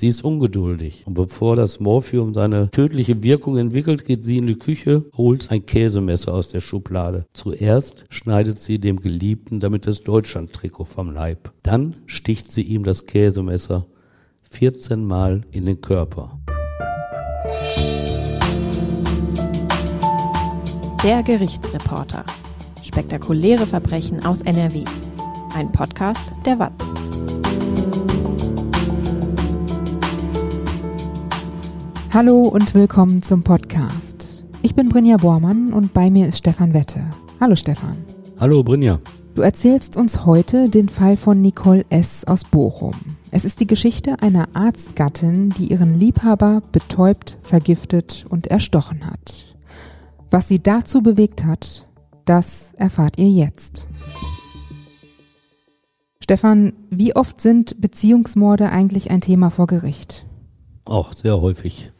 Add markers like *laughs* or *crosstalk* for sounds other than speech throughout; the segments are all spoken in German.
Sie ist ungeduldig und bevor das Morphium seine tödliche Wirkung entwickelt, geht sie in die Küche, holt ein Käsemesser aus der Schublade. Zuerst schneidet sie dem Geliebten damit das Deutschland-Trikot vom Leib. Dann sticht sie ihm das Käsemesser 14 Mal in den Körper. Der Gerichtsreporter. Spektakuläre Verbrechen aus NRW. Ein Podcast der WAZ. Hallo und willkommen zum Podcast. Ich bin Brinja Bormann und bei mir ist Stefan Wette. Hallo Stefan. Hallo Brinja. Du erzählst uns heute den Fall von Nicole S. aus Bochum. Es ist die Geschichte einer Arztgattin, die ihren Liebhaber betäubt, vergiftet und erstochen hat. Was sie dazu bewegt hat, das erfahrt ihr jetzt. Stefan, wie oft sind Beziehungsmorde eigentlich ein Thema vor Gericht? Auch sehr häufig.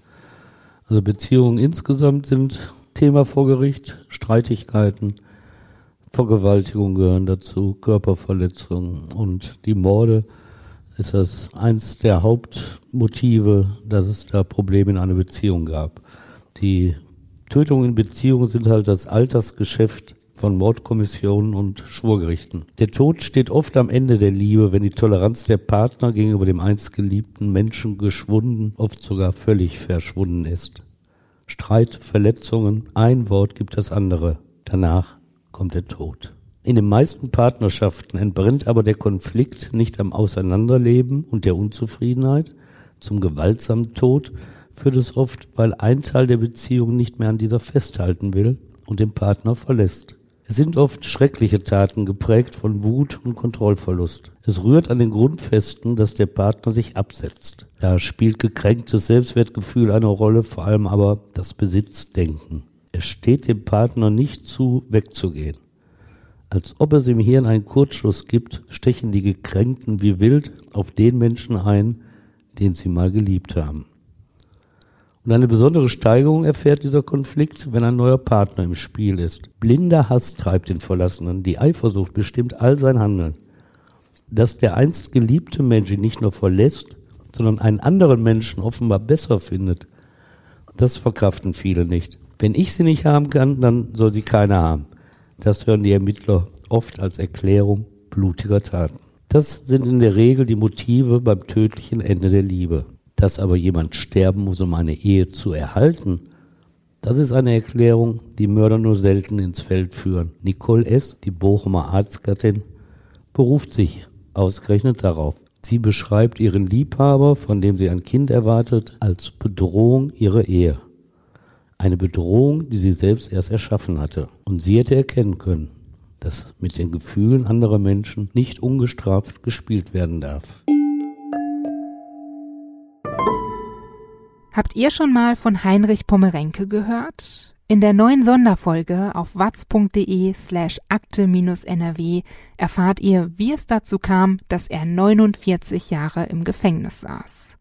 Also Beziehungen insgesamt sind Thema vor Gericht, Streitigkeiten, Vergewaltigung gehören dazu, Körperverletzungen und die Morde ist das eins der Hauptmotive, dass es da Probleme in einer Beziehung gab. Die Tötungen in Beziehungen sind halt das Altersgeschäft von Mordkommissionen und Schwurgerichten. Der Tod steht oft am Ende der Liebe, wenn die Toleranz der Partner gegenüber dem einst geliebten Menschen geschwunden, oft sogar völlig verschwunden ist. Streit, Verletzungen, ein Wort gibt das andere. Danach kommt der Tod. In den meisten Partnerschaften entbrennt aber der Konflikt nicht am Auseinanderleben und der Unzufriedenheit. Zum gewaltsamen Tod führt es oft, weil ein Teil der Beziehung nicht mehr an dieser festhalten will und den Partner verlässt. Es sind oft schreckliche Taten geprägt von Wut und Kontrollverlust. Es rührt an den Grundfesten, dass der Partner sich absetzt. Da spielt gekränktes Selbstwertgefühl eine Rolle, vor allem aber das Besitzdenken. Es steht dem Partner nicht zu, wegzugehen. Als ob es im Hirn einen Kurzschluss gibt, stechen die Gekränkten wie wild auf den Menschen ein, den sie mal geliebt haben. Und eine besondere Steigerung erfährt dieser Konflikt, wenn ein neuer Partner im Spiel ist. Blinder Hass treibt den Verlassenen, die Eifersucht bestimmt all sein Handeln. Dass der einst geliebte Mensch ihn nicht nur verlässt, sondern einen anderen Menschen offenbar besser findet, das verkraften viele nicht. Wenn ich sie nicht haben kann, dann soll sie keiner haben. Das hören die Ermittler oft als Erklärung blutiger Taten. Das sind in der Regel die Motive beim tödlichen Ende der Liebe. Dass aber jemand sterben muss, um eine Ehe zu erhalten, das ist eine Erklärung, die Mörder nur selten ins Feld führen. Nicole S., die Bochumer Arztgattin, beruft sich ausgerechnet darauf. Sie beschreibt ihren Liebhaber, von dem sie ein Kind erwartet, als Bedrohung ihrer Ehe. Eine Bedrohung, die sie selbst erst erschaffen hatte. Und sie hätte erkennen können, dass mit den Gefühlen anderer Menschen nicht ungestraft gespielt werden darf. Habt ihr schon mal von Heinrich Pommerenke gehört? In der neuen Sonderfolge auf watz.de slash akte-nrw erfahrt ihr, wie es dazu kam, dass er 49 Jahre im Gefängnis saß.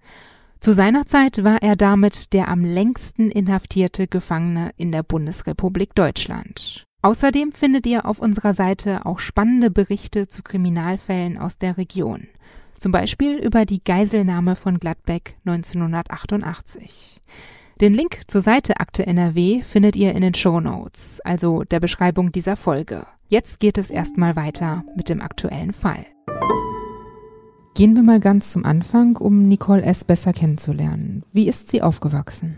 Zu seiner Zeit war er damit der am längsten inhaftierte Gefangene in der Bundesrepublik Deutschland. Außerdem findet ihr auf unserer Seite auch spannende Berichte zu Kriminalfällen aus der Region zum Beispiel über die Geiselnahme von Gladbeck 1988. Den Link zur Seite Akte NRW findet ihr in den Show Notes, also der Beschreibung dieser Folge. Jetzt geht es erstmal weiter mit dem aktuellen Fall. Gehen wir mal ganz zum Anfang, um Nicole S. besser kennenzulernen. Wie ist sie aufgewachsen?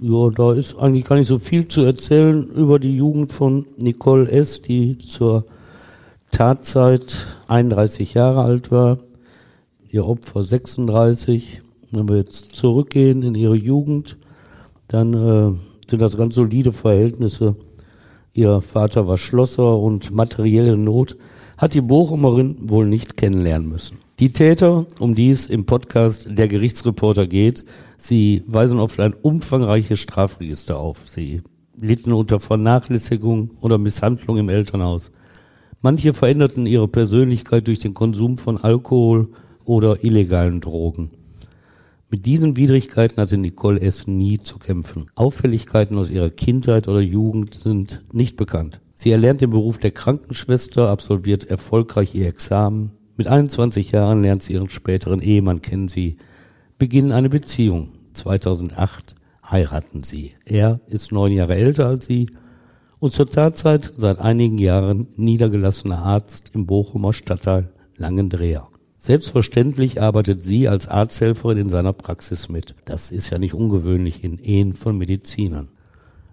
Ja, da ist eigentlich gar nicht so viel zu erzählen über die Jugend von Nicole S., die zur Tatzeit 31 Jahre alt war ihr Opfer 36. Wenn wir jetzt zurückgehen in ihre Jugend, dann äh, sind das ganz solide Verhältnisse. Ihr Vater war Schlosser und materielle Not hat die Bochumerin wohl nicht kennenlernen müssen. Die Täter, um die es im Podcast der Gerichtsreporter geht, sie weisen oft ein umfangreiches Strafregister auf. Sie litten unter Vernachlässigung oder Misshandlung im Elternhaus. Manche veränderten ihre Persönlichkeit durch den Konsum von Alkohol oder illegalen Drogen. Mit diesen Widrigkeiten hatte Nicole S. nie zu kämpfen. Auffälligkeiten aus ihrer Kindheit oder Jugend sind nicht bekannt. Sie erlernt den Beruf der Krankenschwester, absolviert erfolgreich ihr Examen. Mit 21 Jahren lernt sie ihren späteren Ehemann kennen. Sie beginnen eine Beziehung. 2008 heiraten sie. Er ist neun Jahre älter als sie und zur Tatzeit seit einigen Jahren niedergelassener Arzt im Bochumer Stadtteil Langendreher. Selbstverständlich arbeitet sie als Arzthelferin in seiner Praxis mit. Das ist ja nicht ungewöhnlich in Ehen von Medizinern.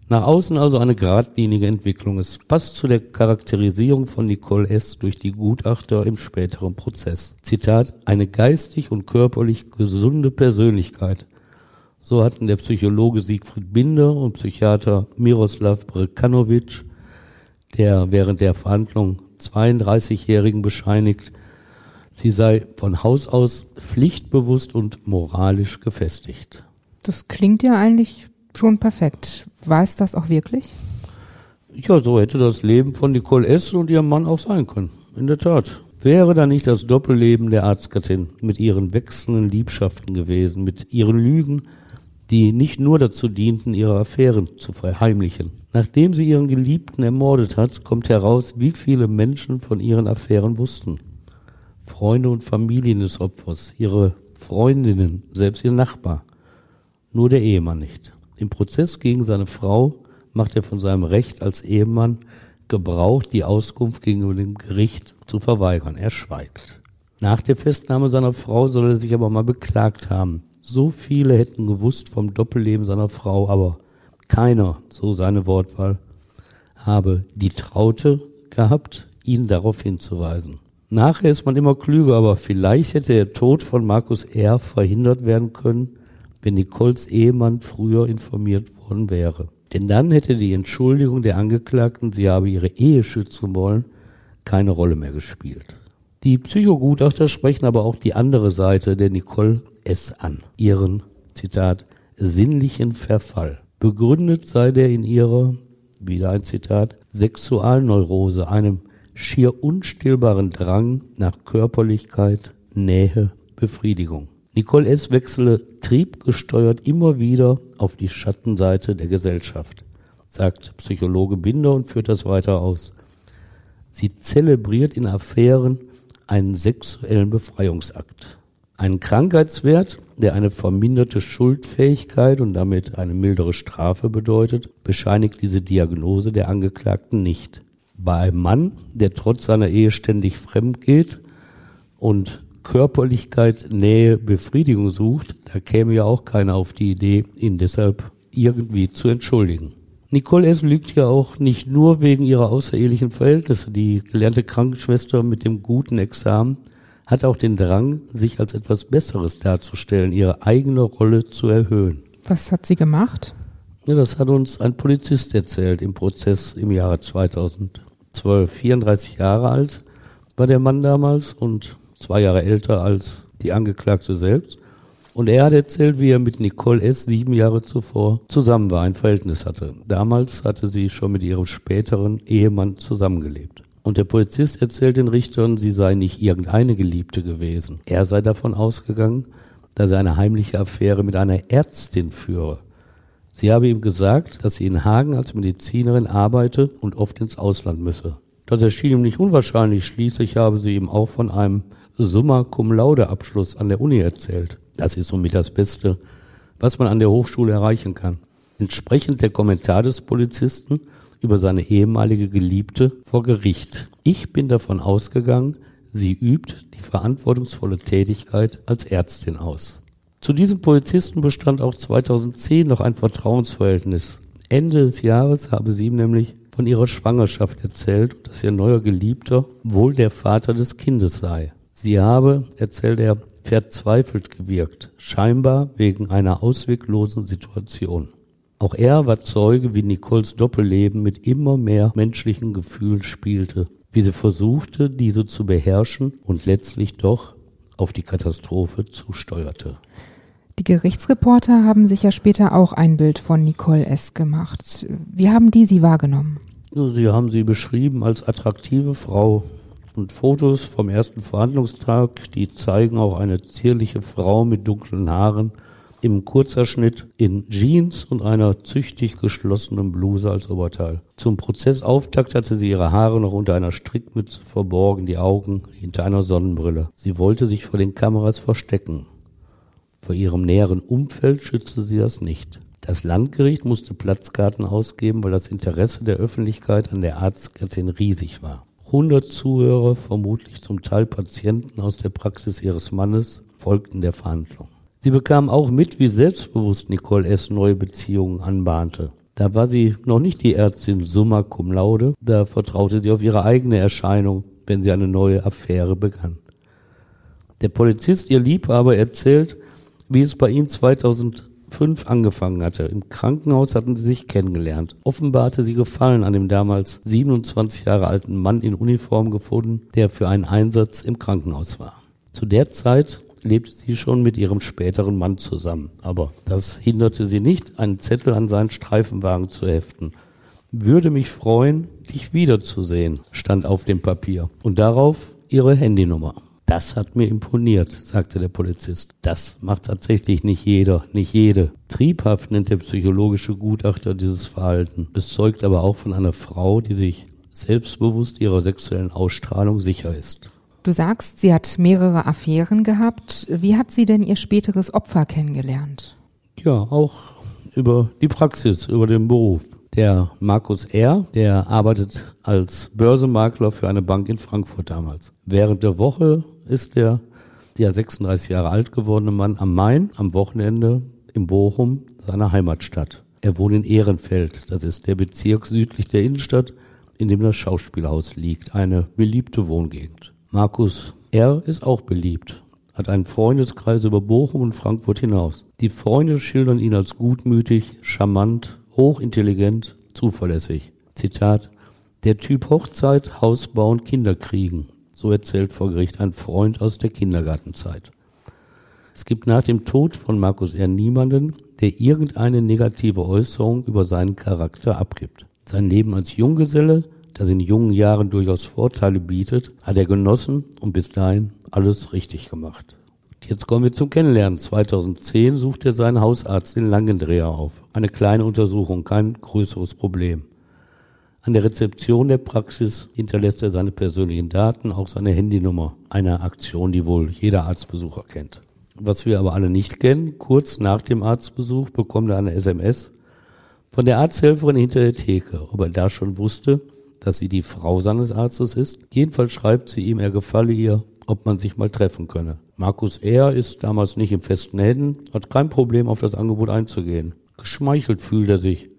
Nach außen also eine geradlinige Entwicklung. Es passt zu der Charakterisierung von Nicole S. durch die Gutachter im späteren Prozess. Zitat, eine geistig und körperlich gesunde Persönlichkeit. So hatten der Psychologe Siegfried Binder und Psychiater Miroslav Brekanovic, der während der Verhandlung 32-Jährigen bescheinigt, Sie sei von Haus aus pflichtbewusst und moralisch gefestigt. Das klingt ja eigentlich schon perfekt. War es das auch wirklich? Ja, so hätte das Leben von Nicole S. und ihrem Mann auch sein können. In der Tat. Wäre da nicht das Doppelleben der Arztgattin mit ihren wechselnden Liebschaften gewesen, mit ihren Lügen, die nicht nur dazu dienten, ihre Affären zu verheimlichen. Nachdem sie ihren Geliebten ermordet hat, kommt heraus, wie viele Menschen von ihren Affären wussten. Freunde und Familien des Opfers, ihre Freundinnen, selbst ihr Nachbar. Nur der Ehemann nicht. Im Prozess gegen seine Frau macht er von seinem Recht als Ehemann Gebrauch, die Auskunft gegenüber dem Gericht zu verweigern. Er schweigt. Nach der Festnahme seiner Frau soll er sich aber mal beklagt haben. So viele hätten gewusst vom Doppelleben seiner Frau, aber keiner, so seine Wortwahl, habe die Traute gehabt, ihn darauf hinzuweisen. Nachher ist man immer klüger, aber vielleicht hätte der Tod von Markus R. verhindert werden können, wenn Nicoles Ehemann früher informiert worden wäre. Denn dann hätte die Entschuldigung der Angeklagten, sie habe ihre Ehe schützen wollen, keine Rolle mehr gespielt. Die Psychogutachter sprechen aber auch die andere Seite der Nicole S. an, ihren, Zitat, sinnlichen Verfall. Begründet sei der in ihrer, wieder ein Zitat, Sexualneurose, einem schier unstillbaren Drang nach Körperlichkeit, Nähe, Befriedigung. Nicole S. wechsele triebgesteuert immer wieder auf die Schattenseite der Gesellschaft, sagt Psychologe Binder und führt das weiter aus. Sie zelebriert in Affären einen sexuellen Befreiungsakt. Einen Krankheitswert, der eine verminderte Schuldfähigkeit und damit eine mildere Strafe bedeutet, bescheinigt diese Diagnose der Angeklagten nicht bei einem Mann, der trotz seiner Ehe ständig fremd geht und Körperlichkeit, Nähe, Befriedigung sucht, da käme ja auch keiner auf die Idee, ihn deshalb irgendwie zu entschuldigen. Nicole S. lügt ja auch nicht nur wegen ihrer außerehelichen Verhältnisse. Die gelernte Krankenschwester mit dem guten Examen hat auch den Drang, sich als etwas Besseres darzustellen, ihre eigene Rolle zu erhöhen. Was hat sie gemacht? Ja, das hat uns ein Polizist erzählt im Prozess im Jahre 2000. 12, 34 Jahre alt war der Mann damals und zwei Jahre älter als die Angeklagte selbst. Und er hat erzählt, wie er mit Nicole S. sieben Jahre zuvor zusammen war, ein Verhältnis hatte. Damals hatte sie schon mit ihrem späteren Ehemann zusammengelebt. Und der Polizist erzählt den Richtern, sie sei nicht irgendeine Geliebte gewesen. Er sei davon ausgegangen, dass er eine heimliche Affäre mit einer Ärztin führe. Sie habe ihm gesagt, dass sie in Hagen als Medizinerin arbeite und oft ins Ausland müsse. Das erschien ihm nicht unwahrscheinlich. Schließlich habe sie ihm auch von einem Summa Cum Laude Abschluss an der Uni erzählt. Das ist somit das Beste, was man an der Hochschule erreichen kann. Entsprechend der Kommentar des Polizisten über seine ehemalige Geliebte vor Gericht. Ich bin davon ausgegangen, sie übt die verantwortungsvolle Tätigkeit als Ärztin aus. Zu diesem Polizisten bestand auch 2010 noch ein Vertrauensverhältnis. Ende des Jahres habe sie ihm nämlich von ihrer Schwangerschaft erzählt und dass ihr neuer Geliebter wohl der Vater des Kindes sei. Sie habe, erzählt er, verzweifelt gewirkt, scheinbar wegen einer ausweglosen Situation. Auch er war Zeuge, wie Nicoles Doppelleben mit immer mehr menschlichen Gefühlen spielte, wie sie versuchte, diese zu beherrschen und letztlich doch auf die Katastrophe zusteuerte. Die Gerichtsreporter haben sich ja später auch ein Bild von Nicole S. gemacht. Wie haben die sie wahrgenommen? Sie haben sie beschrieben als attraktive Frau. Und Fotos vom ersten Verhandlungstag, die zeigen auch eine zierliche Frau mit dunklen Haaren im Kurzerschnitt in Jeans und einer züchtig geschlossenen Bluse als Oberteil. Zum Prozessauftakt hatte sie ihre Haare noch unter einer Strickmütze verborgen, die Augen hinter einer Sonnenbrille. Sie wollte sich vor den Kameras verstecken. Vor ihrem näheren Umfeld schützte sie das nicht. Das Landgericht musste Platzkarten ausgeben, weil das Interesse der Öffentlichkeit an der Arztgattin riesig war. 100 Zuhörer, vermutlich zum Teil Patienten aus der Praxis ihres Mannes, folgten der Verhandlung. Sie bekam auch mit, wie selbstbewusst Nicole S. neue Beziehungen anbahnte. Da war sie noch nicht die Ärztin summa cum laude, da vertraute sie auf ihre eigene Erscheinung, wenn sie eine neue Affäre begann. Der Polizist, ihr Liebhaber, erzählt, wie es bei ihm 2005 angefangen hatte. Im Krankenhaus hatten sie sich kennengelernt. Offenbar hatte sie Gefallen an dem damals 27 Jahre alten Mann in Uniform gefunden, der für einen Einsatz im Krankenhaus war. Zu der Zeit lebte sie schon mit ihrem späteren Mann zusammen. Aber das hinderte sie nicht, einen Zettel an seinen Streifenwagen zu heften. Würde mich freuen, dich wiederzusehen, stand auf dem Papier. Und darauf ihre Handynummer. Das hat mir imponiert, sagte der Polizist. Das macht tatsächlich nicht jeder, nicht jede. Triebhaft nennt der psychologische Gutachter dieses Verhalten. Es zeugt aber auch von einer Frau, die sich selbstbewusst ihrer sexuellen Ausstrahlung sicher ist. Du sagst, sie hat mehrere Affären gehabt. Wie hat sie denn ihr späteres Opfer kennengelernt? Ja, auch über die Praxis, über den Beruf. Der Markus R., der arbeitet als Börsenmakler für eine Bank in Frankfurt damals. Während der Woche ist der, der 36 Jahre alt gewordene Mann am Main, am Wochenende in Bochum, seiner Heimatstadt. Er wohnt in Ehrenfeld, das ist der Bezirk südlich der Innenstadt, in dem das Schauspielhaus liegt, eine beliebte Wohngegend. Markus R. ist auch beliebt, hat einen Freundeskreis über Bochum und Frankfurt hinaus. Die Freunde schildern ihn als gutmütig, charmant, hochintelligent, zuverlässig. Zitat, der Typ Hochzeit, Haus bauen, Kinder kriegen. So erzählt vor Gericht ein Freund aus der Kindergartenzeit. Es gibt nach dem Tod von Markus R. niemanden, der irgendeine negative Äußerung über seinen Charakter abgibt. Sein Leben als Junggeselle das in jungen Jahren durchaus Vorteile bietet, hat er genossen und bis dahin alles richtig gemacht. Jetzt kommen wir zum Kennenlernen. 2010 sucht er seinen Hausarzt in Langendreher auf. Eine kleine Untersuchung, kein größeres Problem. An der Rezeption der Praxis hinterlässt er seine persönlichen Daten, auch seine Handynummer. Eine Aktion, die wohl jeder Arztbesucher kennt. Was wir aber alle nicht kennen, kurz nach dem Arztbesuch bekommt er eine SMS von der Arzthelferin hinter der Theke, ob er da schon wusste, dass sie die Frau seines Arztes ist. Jedenfalls schreibt sie ihm, er gefalle ihr, ob man sich mal treffen könne. Markus R. ist damals nicht im festen Händen, hat kein Problem, auf das Angebot einzugehen. Geschmeichelt fühlt er sich,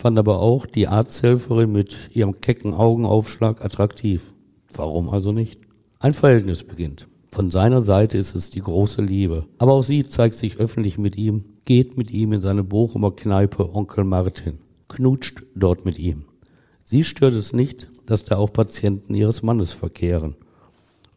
fand aber auch die Arzthelferin mit ihrem kecken Augenaufschlag attraktiv. Warum also nicht? Ein Verhältnis beginnt. Von seiner Seite ist es die große Liebe. Aber auch sie zeigt sich öffentlich mit ihm, geht mit ihm in seine Bochumer Kneipe Onkel Martin, knutscht dort mit ihm. Sie stört es nicht, dass da auch Patienten ihres Mannes verkehren.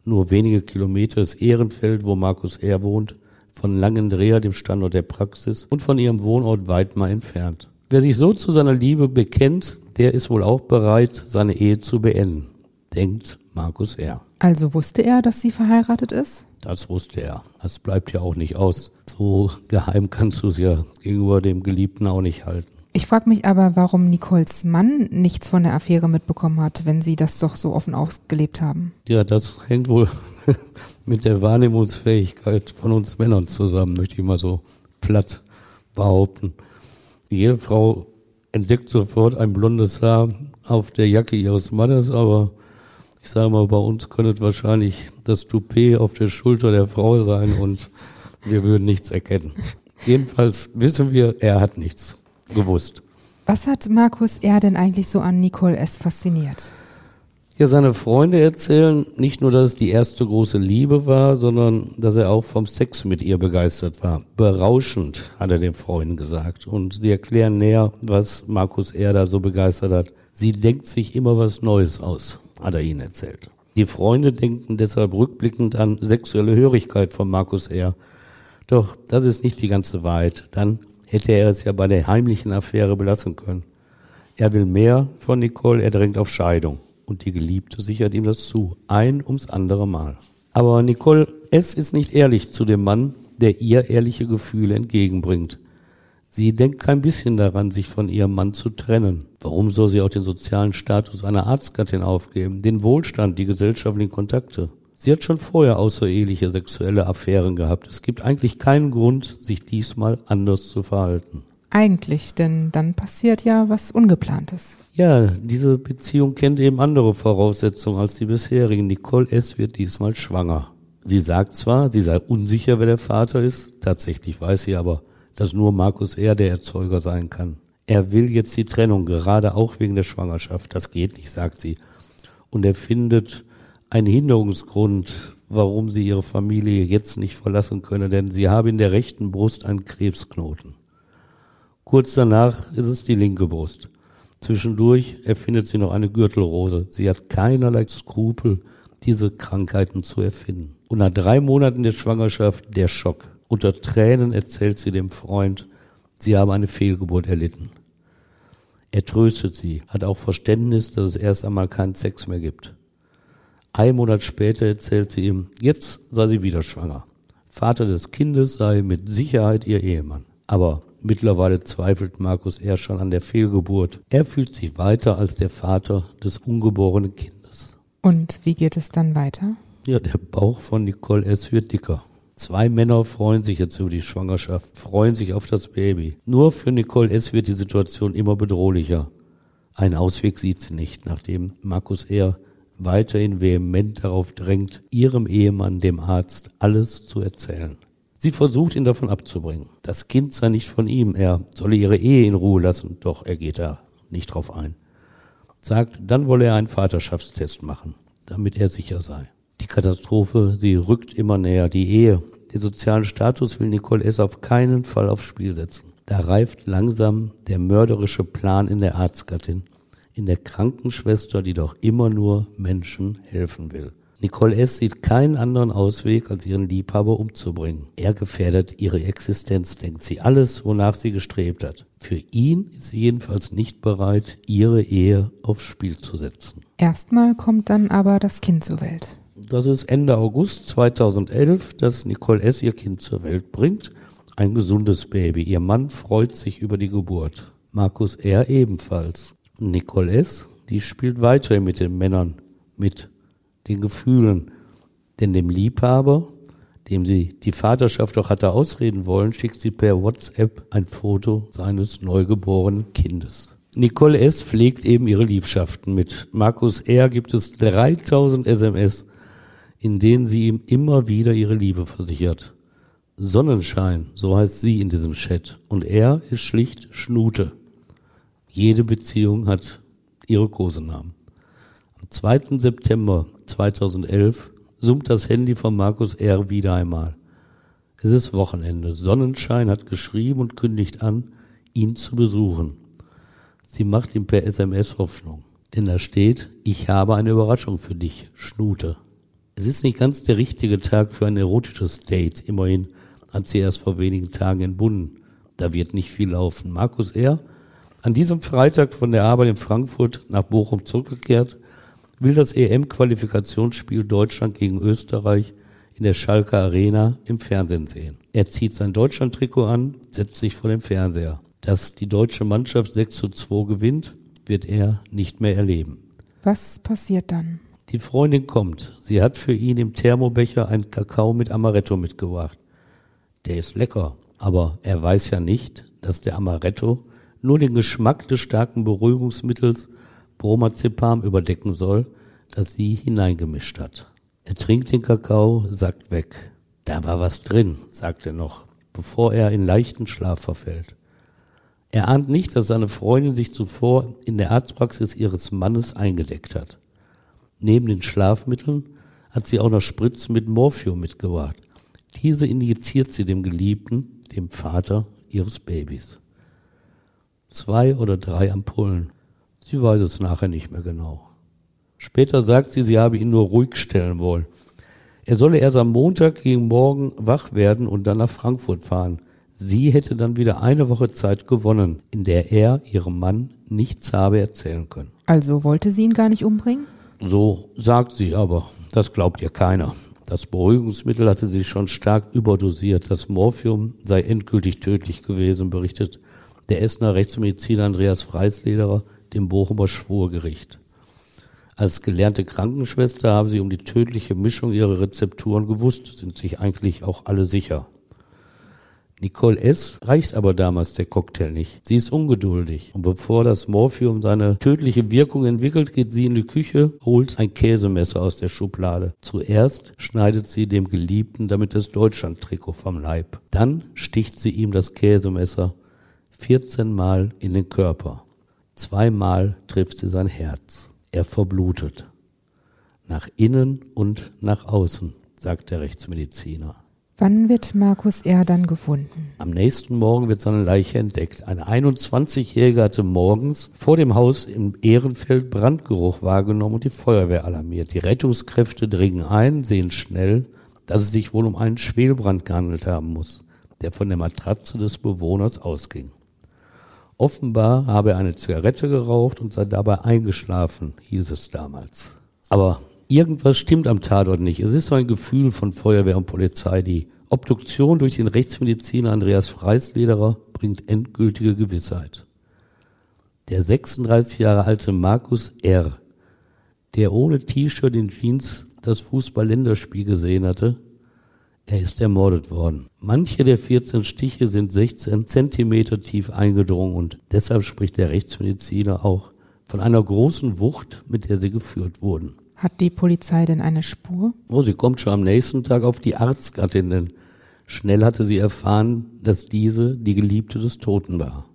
Nur wenige Kilometer ist Ehrenfeld, wo Markus R. wohnt, von Langendreher, dem Standort der Praxis, und von ihrem Wohnort Weidmar entfernt. Wer sich so zu seiner Liebe bekennt, der ist wohl auch bereit, seine Ehe zu beenden, denkt Markus R. Also wusste er, dass sie verheiratet ist? Das wusste er. Das bleibt ja auch nicht aus. So geheim kannst du es ja gegenüber dem Geliebten auch nicht halten. Ich frage mich aber, warum Nicoles Mann nichts von der Affäre mitbekommen hat, wenn sie das doch so offen ausgelebt haben. Ja, das hängt wohl *laughs* mit der Wahrnehmungsfähigkeit von uns Männern zusammen, möchte ich mal so platt behaupten. Jede Frau entdeckt sofort ein blondes Haar auf der Jacke ihres Mannes, aber ich sage mal, bei uns könnte wahrscheinlich das Toupet auf der Schulter der Frau sein und wir würden nichts erkennen. Jedenfalls wissen wir, er hat nichts gewusst. Was hat Markus R. denn eigentlich so an Nicole S. fasziniert? Ja, seine Freunde erzählen nicht nur, dass es die erste große Liebe war, sondern dass er auch vom Sex mit ihr begeistert war. Berauschend, hat er den Freunden gesagt. Und sie erklären näher, was Markus R. da so begeistert hat. Sie denkt sich immer was Neues aus, hat er ihnen erzählt. Die Freunde denken deshalb rückblickend an sexuelle Hörigkeit von Markus R. Doch das ist nicht die ganze Wahrheit. Dann hätte er es ja bei der heimlichen Affäre belassen können. Er will mehr von Nicole, er drängt auf Scheidung. Und die Geliebte sichert ihm das zu. Ein ums andere Mal. Aber Nicole S. ist nicht ehrlich zu dem Mann, der ihr ehrliche Gefühle entgegenbringt. Sie denkt kein bisschen daran, sich von ihrem Mann zu trennen. Warum soll sie auch den sozialen Status einer Arztgattin aufgeben, den Wohlstand, die gesellschaftlichen Kontakte? Sie hat schon vorher außereheliche sexuelle Affären gehabt. Es gibt eigentlich keinen Grund, sich diesmal anders zu verhalten. Eigentlich, denn dann passiert ja was Ungeplantes. Ja, diese Beziehung kennt eben andere Voraussetzungen als die bisherigen. Nicole S. wird diesmal schwanger. Sie sagt zwar, sie sei unsicher, wer der Vater ist, tatsächlich weiß sie aber, dass nur Markus R. der Erzeuger sein kann. Er will jetzt die Trennung, gerade auch wegen der Schwangerschaft. Das geht nicht, sagt sie. Und er findet einen Hinderungsgrund, warum sie ihre Familie jetzt nicht verlassen könne, denn sie habe in der rechten Brust einen Krebsknoten. Kurz danach ist es die linke Brust. Zwischendurch erfindet sie noch eine Gürtelrose. Sie hat keinerlei Skrupel, diese Krankheiten zu erfinden. Und nach drei Monaten der Schwangerschaft der Schock. Unter Tränen erzählt sie dem Freund, sie habe eine Fehlgeburt erlitten. Er tröstet sie, hat auch Verständnis, dass es erst einmal keinen Sex mehr gibt. Ein Monat später erzählt sie ihm, jetzt sei sie wieder schwanger. Vater des Kindes sei mit Sicherheit ihr Ehemann. Aber mittlerweile zweifelt Markus eher schon an der Fehlgeburt. Er fühlt sich weiter als der Vater des ungeborenen Kindes. Und wie geht es dann weiter? Ja, der Bauch von Nicole S. wird dicker. Zwei Männer freuen sich jetzt über die Schwangerschaft, freuen sich auf das Baby. Nur für Nicole S. wird die Situation immer bedrohlicher. Einen Ausweg sieht sie nicht, nachdem Markus R. weiterhin vehement darauf drängt, ihrem Ehemann, dem Arzt, alles zu erzählen. Sie versucht ihn davon abzubringen. Das Kind sei nicht von ihm, er solle ihre Ehe in Ruhe lassen, doch er geht da nicht drauf ein. Sagt, dann wolle er einen Vaterschaftstest machen, damit er sicher sei. Die Katastrophe, sie rückt immer näher. Die Ehe, den sozialen Status will Nicole S. auf keinen Fall aufs Spiel setzen. Da reift langsam der mörderische Plan in der Arztgattin, in der Krankenschwester, die doch immer nur Menschen helfen will. Nicole S. sieht keinen anderen Ausweg, als ihren Liebhaber umzubringen. Er gefährdet ihre Existenz, denkt sie, alles, wonach sie gestrebt hat. Für ihn ist sie jedenfalls nicht bereit, ihre Ehe aufs Spiel zu setzen. Erstmal kommt dann aber das Kind zur Welt. Das ist Ende August 2011, dass Nicole S. ihr Kind zur Welt bringt. Ein gesundes Baby. Ihr Mann freut sich über die Geburt. Markus R. ebenfalls. Nicole S., die spielt weiter mit den Männern mit den Gefühlen. Denn dem Liebhaber, dem sie die Vaterschaft doch hatte ausreden wollen, schickt sie per WhatsApp ein Foto seines neugeborenen Kindes. Nicole S. pflegt eben ihre Liebschaften. Mit Markus R. gibt es 3000 SMS, in denen sie ihm immer wieder ihre Liebe versichert. Sonnenschein, so heißt sie in diesem Chat. Und er ist schlicht Schnute. Jede Beziehung hat ihre Kosenamen. Am 2. September 2011 summt das Handy von Markus R. wieder einmal. Es ist Wochenende. Sonnenschein hat geschrieben und kündigt an, ihn zu besuchen. Sie macht ihm per SMS Hoffnung. Denn da steht, ich habe eine Überraschung für dich, Schnute. Es ist nicht ganz der richtige Tag für ein erotisches Date. Immerhin hat sie erst vor wenigen Tagen entbunden. Da wird nicht viel laufen. Markus R., an diesem Freitag von der Arbeit in Frankfurt nach Bochum zurückgekehrt, will das EM-Qualifikationsspiel Deutschland gegen Österreich in der Schalke Arena im Fernsehen sehen. Er zieht sein Deutschland-Trikot an, setzt sich vor den Fernseher. Dass die deutsche Mannschaft 6 zu 2 gewinnt, wird er nicht mehr erleben. Was passiert dann? Die Freundin kommt. Sie hat für ihn im Thermobecher einen Kakao mit Amaretto mitgebracht. Der ist lecker, aber er weiß ja nicht, dass der Amaretto nur den Geschmack des starken Beruhigungsmittels Bromazepam überdecken soll, das sie hineingemischt hat. Er trinkt den Kakao, sagt weg. Da war was drin, sagt er noch, bevor er in leichten Schlaf verfällt. Er ahnt nicht, dass seine Freundin sich zuvor in der Arztpraxis ihres Mannes eingedeckt hat. Neben den Schlafmitteln hat sie auch noch Spritzen mit Morphium mitgebracht. Diese injiziert sie dem Geliebten, dem Vater ihres Babys. Zwei oder drei Ampullen. Sie weiß es nachher nicht mehr genau. Später sagt sie, sie habe ihn nur ruhig stellen wollen. Er solle erst am Montag gegen morgen wach werden und dann nach Frankfurt fahren. Sie hätte dann wieder eine Woche Zeit gewonnen, in der er ihrem Mann nichts habe erzählen können. Also wollte sie ihn gar nicht umbringen? So sagt sie aber, das glaubt ihr keiner. Das Beruhigungsmittel hatte sie schon stark überdosiert. Das Morphium sei endgültig tödlich gewesen, berichtet der Essener Rechtsmediziner Andreas Freislederer dem Bochumer Schwurgericht. Als gelernte Krankenschwester haben sie um die tödliche Mischung ihrer Rezepturen gewusst, sind sich eigentlich auch alle sicher. Nicole S. reicht aber damals der Cocktail nicht. Sie ist ungeduldig und bevor das Morphium seine tödliche Wirkung entwickelt, geht sie in die Küche, holt ein Käsemesser aus der Schublade. Zuerst schneidet sie dem Geliebten damit das Deutschland-Trikot vom Leib. Dann sticht sie ihm das Käsemesser 14 Mal in den Körper. Zweimal trifft sie sein Herz. Er verblutet. Nach innen und nach außen, sagt der Rechtsmediziner. Wann wird Markus R. dann gefunden? Am nächsten Morgen wird seine Leiche entdeckt. Ein 21-Jähriger hatte morgens vor dem Haus im Ehrenfeld Brandgeruch wahrgenommen und die Feuerwehr alarmiert. Die Rettungskräfte dringen ein, sehen schnell, dass es sich wohl um einen Schwelbrand gehandelt haben muss, der von der Matratze des Bewohners ausging. Offenbar habe er eine Zigarette geraucht und sei dabei eingeschlafen, hieß es damals. Aber irgendwas stimmt am Tatort nicht. Es ist so ein Gefühl von Feuerwehr und Polizei. Die Obduktion durch den Rechtsmediziner Andreas Freislederer bringt endgültige Gewissheit. Der 36 Jahre alte Markus R., der ohne T-Shirt in Jeans das Fußball-Länderspiel gesehen hatte, er ist ermordet worden. Manche der 14 Stiche sind 16 Zentimeter tief eingedrungen und deshalb spricht der Rechtsmediziner auch von einer großen Wucht, mit der sie geführt wurden. Hat die Polizei denn eine Spur? Oh, sie kommt schon am nächsten Tag auf die Arztgattin, denn schnell hatte sie erfahren, dass diese die Geliebte des Toten war.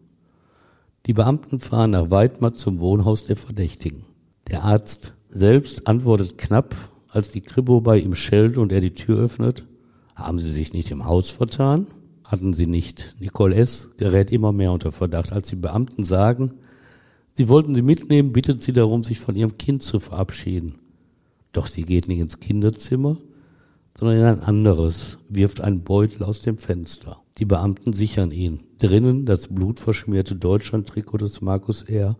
Die Beamten fahren nach Weidmar zum Wohnhaus der Verdächtigen. Der Arzt selbst antwortet knapp, als die Kripo bei ihm schellt und er die Tür öffnet. Haben Sie sich nicht im Haus vertan? Hatten Sie nicht. Nicole S. gerät immer mehr unter Verdacht. Als die Beamten sagen, sie wollten sie mitnehmen, bittet sie darum, sich von ihrem Kind zu verabschieden. Doch sie geht nicht ins Kinderzimmer, sondern in ein anderes, wirft einen Beutel aus dem Fenster. Die Beamten sichern ihn. Drinnen das blutverschmierte Deutschland-Trikot des Markus R.,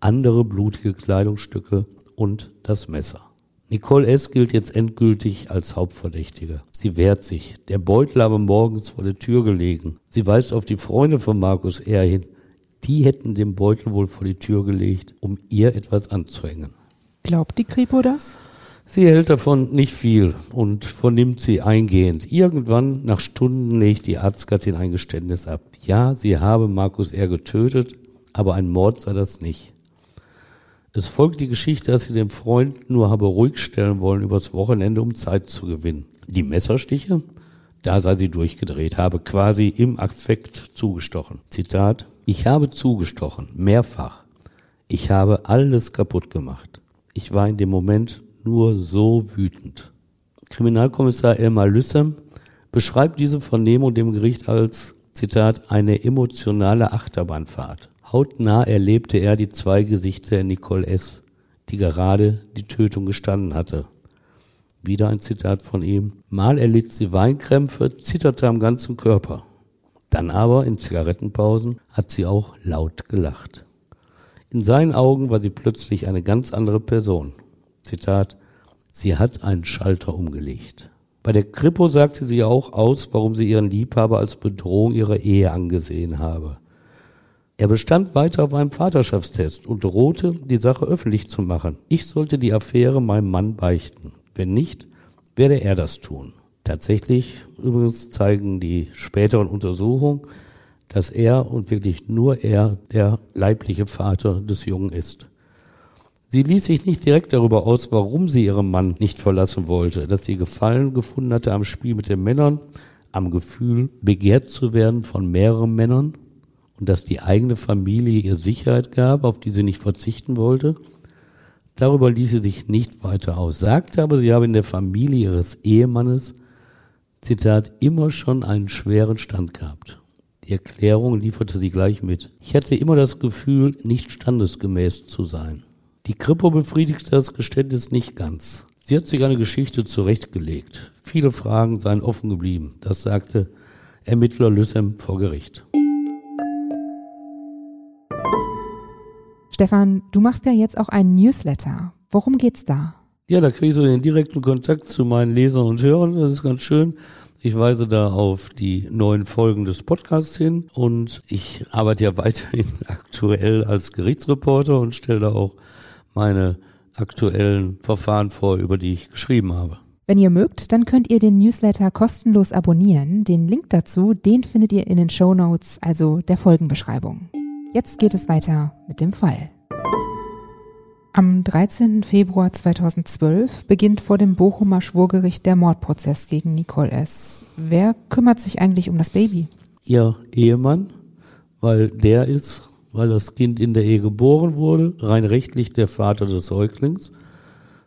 andere blutige Kleidungsstücke und das Messer. Nicole S. gilt jetzt endgültig als Hauptverdächtige. Sie wehrt sich. Der Beutel habe morgens vor der Tür gelegen. Sie weist auf die Freunde von Markus R. hin. Die hätten den Beutel wohl vor die Tür gelegt, um ihr etwas anzuhängen. Glaubt die Kripo das? Sie hält davon nicht viel und vernimmt sie eingehend. Irgendwann, nach Stunden, legt die Arztgattin ein Geständnis ab. Ja, sie habe Markus R. getötet, aber ein Mord sei das nicht. Es folgt die Geschichte, dass sie den Freund nur habe ruhig stellen wollen übers Wochenende, um Zeit zu gewinnen. Die Messerstiche? Da sei sie durchgedreht, habe quasi im Affekt zugestochen. Zitat, ich habe zugestochen, mehrfach. Ich habe alles kaputt gemacht. Ich war in dem Moment nur so wütend. Kriminalkommissar Elmar Lüssem beschreibt diese Vernehmung dem Gericht als, Zitat, eine emotionale Achterbahnfahrt. Hautnah erlebte er die zwei Gesichter Nicole S., die gerade die Tötung gestanden hatte. Wieder ein Zitat von ihm. Mal erlitt sie Weinkrämpfe, zitterte am ganzen Körper. Dann aber in Zigarettenpausen hat sie auch laut gelacht. In seinen Augen war sie plötzlich eine ganz andere Person. Zitat, sie hat einen Schalter umgelegt. Bei der Kripo sagte sie auch aus, warum sie ihren Liebhaber als Bedrohung ihrer Ehe angesehen habe. Er bestand weiter auf einem Vaterschaftstest und drohte, die Sache öffentlich zu machen. Ich sollte die Affäre meinem Mann beichten. Wenn nicht, werde er das tun. Tatsächlich übrigens zeigen die späteren Untersuchungen, dass er und wirklich nur er der leibliche Vater des Jungen ist. Sie ließ sich nicht direkt darüber aus, warum sie ihren Mann nicht verlassen wollte, dass sie Gefallen gefunden hatte am Spiel mit den Männern, am Gefühl, begehrt zu werden von mehreren Männern und dass die eigene Familie ihr Sicherheit gab, auf die sie nicht verzichten wollte. Darüber ließ sie sich nicht weiter aus, sagte aber, sie habe in der Familie ihres Ehemannes, Zitat, immer schon einen schweren Stand gehabt. Die Erklärung lieferte sie gleich mit. Ich hatte immer das Gefühl, nicht standesgemäß zu sein. Die Kripo befriedigte das Geständnis nicht ganz. Sie hat sich eine Geschichte zurechtgelegt. Viele Fragen seien offen geblieben. Das sagte Ermittler Lüssem vor Gericht. Stefan, du machst ja jetzt auch einen Newsletter. Worum geht's da? Ja, da kriege ich so den direkten Kontakt zu meinen Lesern und Hörern. Das ist ganz schön. Ich weise da auf die neuen Folgen des Podcasts hin und ich arbeite ja weiterhin *laughs* aktuell als Gerichtsreporter und stelle da auch meine aktuellen Verfahren vor, über die ich geschrieben habe. Wenn ihr mögt, dann könnt ihr den Newsletter kostenlos abonnieren. Den Link dazu, den findet ihr in den Show Notes, also der Folgenbeschreibung. Jetzt geht es weiter mit dem Fall. Am 13. Februar 2012 beginnt vor dem Bochumer Schwurgericht der Mordprozess gegen Nicole S. Wer kümmert sich eigentlich um das Baby? Ihr Ehemann, weil der ist, weil das Kind in der Ehe geboren wurde, rein rechtlich der Vater des Säuglings,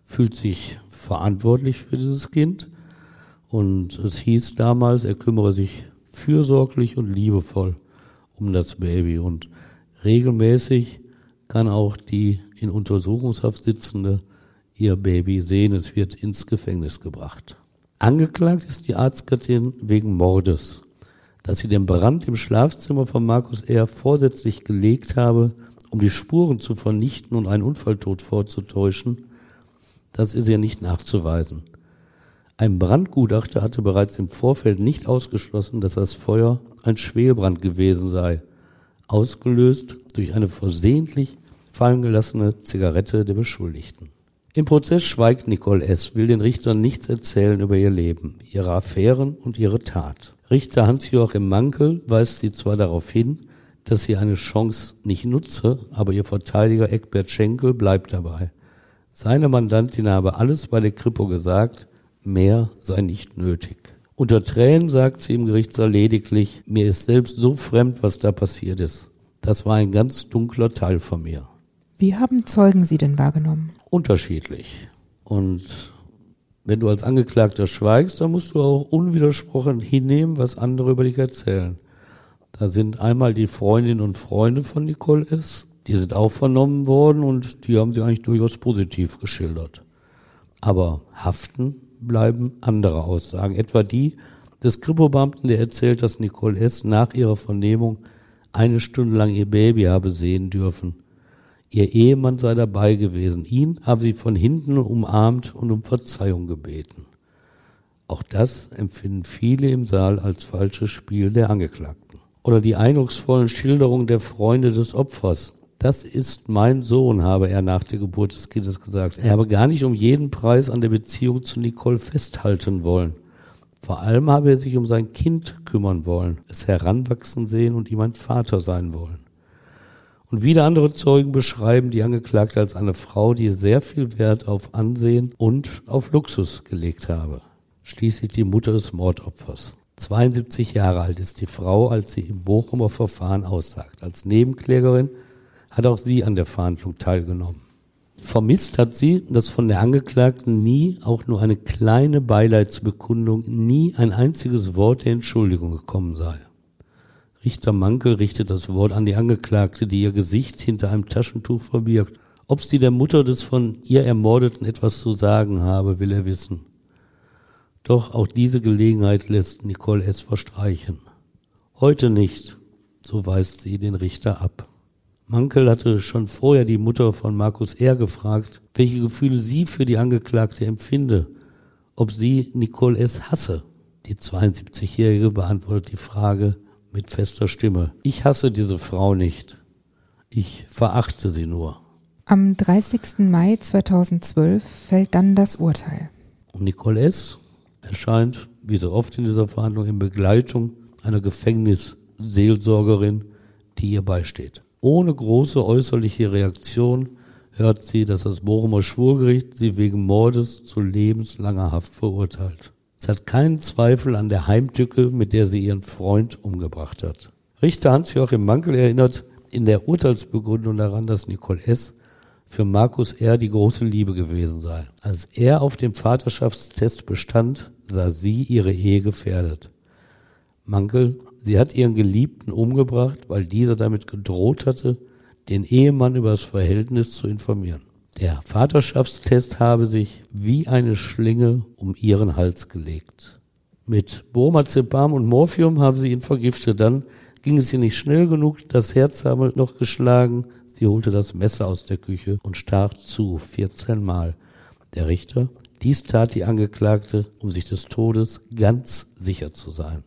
fühlt sich verantwortlich für dieses Kind. Und es hieß damals, er kümmere sich fürsorglich und liebevoll um das Baby. Und regelmäßig kann auch die in Untersuchungshaft sitzende ihr Baby sehen. Es wird ins Gefängnis gebracht. Angeklagt ist die Arztgattin wegen Mordes, dass sie den Brand im Schlafzimmer von Markus R. vorsätzlich gelegt habe, um die Spuren zu vernichten und einen Unfalltod vorzutäuschen. Das ist ihr nicht nachzuweisen. Ein Brandgutachter hatte bereits im Vorfeld nicht ausgeschlossen, dass das Feuer ein Schwelbrand gewesen sei, ausgelöst durch eine versehentlich fallen gelassene Zigarette der Beschuldigten. Im Prozess schweigt Nicole S., will den Richtern nichts erzählen über ihr Leben, ihre Affären und ihre Tat. Richter Hans-Joachim Mankel weist sie zwar darauf hin, dass sie eine Chance nicht nutze, aber ihr Verteidiger Eckbert Schenkel bleibt dabei. Seine Mandantin habe alles bei der Kripo gesagt, mehr sei nicht nötig. Unter Tränen sagt sie im Gerichtssaal lediglich, mir ist selbst so fremd, was da passiert ist. Das war ein ganz dunkler Teil von mir. Wie haben Zeugen Sie denn wahrgenommen? Unterschiedlich. Und wenn du als Angeklagter schweigst, dann musst du auch unwidersprochen hinnehmen, was andere über dich erzählen. Da sind einmal die Freundinnen und Freunde von Nicole S., die sind auch vernommen worden und die haben sie eigentlich durchaus positiv geschildert. Aber haften bleiben andere Aussagen, etwa die des Kripo-Beamten, der erzählt, dass Nicole S. nach ihrer Vernehmung eine Stunde lang ihr Baby habe sehen dürfen Ihr Ehemann sei dabei gewesen. Ihn habe sie von hinten umarmt und um Verzeihung gebeten. Auch das empfinden viele im Saal als falsches Spiel der Angeklagten. Oder die eindrucksvollen Schilderungen der Freunde des Opfers. Das ist mein Sohn, habe er nach der Geburt des Kindes gesagt. Er habe gar nicht um jeden Preis an der Beziehung zu Nicole festhalten wollen. Vor allem habe er sich um sein Kind kümmern wollen, es heranwachsen sehen und ihm ein Vater sein wollen. Und wieder andere Zeugen beschreiben die Angeklagte als eine Frau, die sehr viel Wert auf Ansehen und auf Luxus gelegt habe. Schließlich die Mutter des Mordopfers. 72 Jahre alt ist die Frau, als sie im Bochumer Verfahren aussagt. Als Nebenklägerin hat auch sie an der Verhandlung teilgenommen. Vermisst hat sie, dass von der Angeklagten nie auch nur eine kleine Beileidsbekundung, nie ein einziges Wort der Entschuldigung gekommen sei. Richter Mankel richtet das Wort an die Angeklagte, die ihr Gesicht hinter einem Taschentuch verbirgt. Ob sie der Mutter des von ihr Ermordeten etwas zu sagen habe, will er wissen. Doch auch diese Gelegenheit lässt Nicole S. verstreichen. Heute nicht, so weist sie den Richter ab. Mankel hatte schon vorher die Mutter von Markus R. gefragt, welche Gefühle sie für die Angeklagte empfinde, ob sie Nicole S. hasse. Die 72-Jährige beantwortet die Frage, mit fester Stimme. Ich hasse diese Frau nicht. Ich verachte sie nur. Am 30. Mai 2012 fällt dann das Urteil. Und Nicole S. erscheint, wie so oft in dieser Verhandlung, in Begleitung einer Gefängnisseelsorgerin, die ihr beisteht. Ohne große äußerliche Reaktion hört sie, dass das Bochumer Schwurgericht sie wegen Mordes zu lebenslanger Haft verurteilt. Es hat keinen Zweifel an der Heimtücke, mit der sie ihren Freund umgebracht hat. Richter Hans-Joachim Mankel erinnert in der Urteilsbegründung daran, dass Nicole S. für Markus R. die große Liebe gewesen sei. Als er auf dem Vaterschaftstest bestand, sah sie ihre Ehe gefährdet. Mankel, sie hat ihren Geliebten umgebracht, weil dieser damit gedroht hatte, den Ehemann über das Verhältnis zu informieren. Der Vaterschaftstest habe sich wie eine Schlinge um ihren Hals gelegt. Mit Bromazepam und Morphium habe sie ihn vergiftet. Dann ging es ihr nicht schnell genug, das Herz habe noch geschlagen. Sie holte das Messer aus der Küche und stach zu, 14 Mal. Der Richter, dies tat die Angeklagte, um sich des Todes ganz sicher zu sein.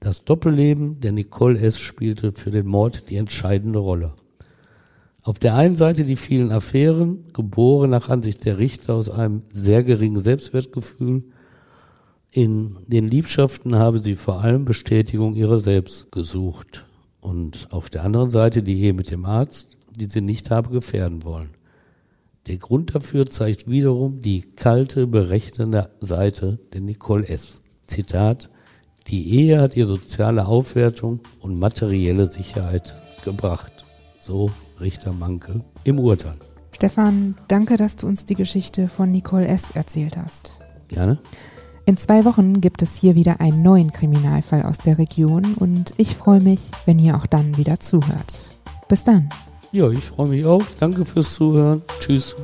Das Doppelleben der Nicole S. spielte für den Mord die entscheidende Rolle. Auf der einen Seite die vielen Affären, geboren nach Ansicht der Richter aus einem sehr geringen Selbstwertgefühl. In den Liebschaften habe sie vor allem Bestätigung ihrer selbst gesucht. Und auf der anderen Seite die Ehe mit dem Arzt, die sie nicht habe gefährden wollen. Der Grund dafür zeigt wiederum die kalte, berechnende Seite der Nicole S. Zitat, die Ehe hat ihr soziale Aufwertung und materielle Sicherheit gebracht. So Richter Manke im Urteil. Stefan, danke, dass du uns die Geschichte von Nicole S. erzählt hast. Gerne. In zwei Wochen gibt es hier wieder einen neuen Kriminalfall aus der Region und ich freue mich, wenn ihr auch dann wieder zuhört. Bis dann. Ja, ich freue mich auch. Danke fürs Zuhören. Tschüss.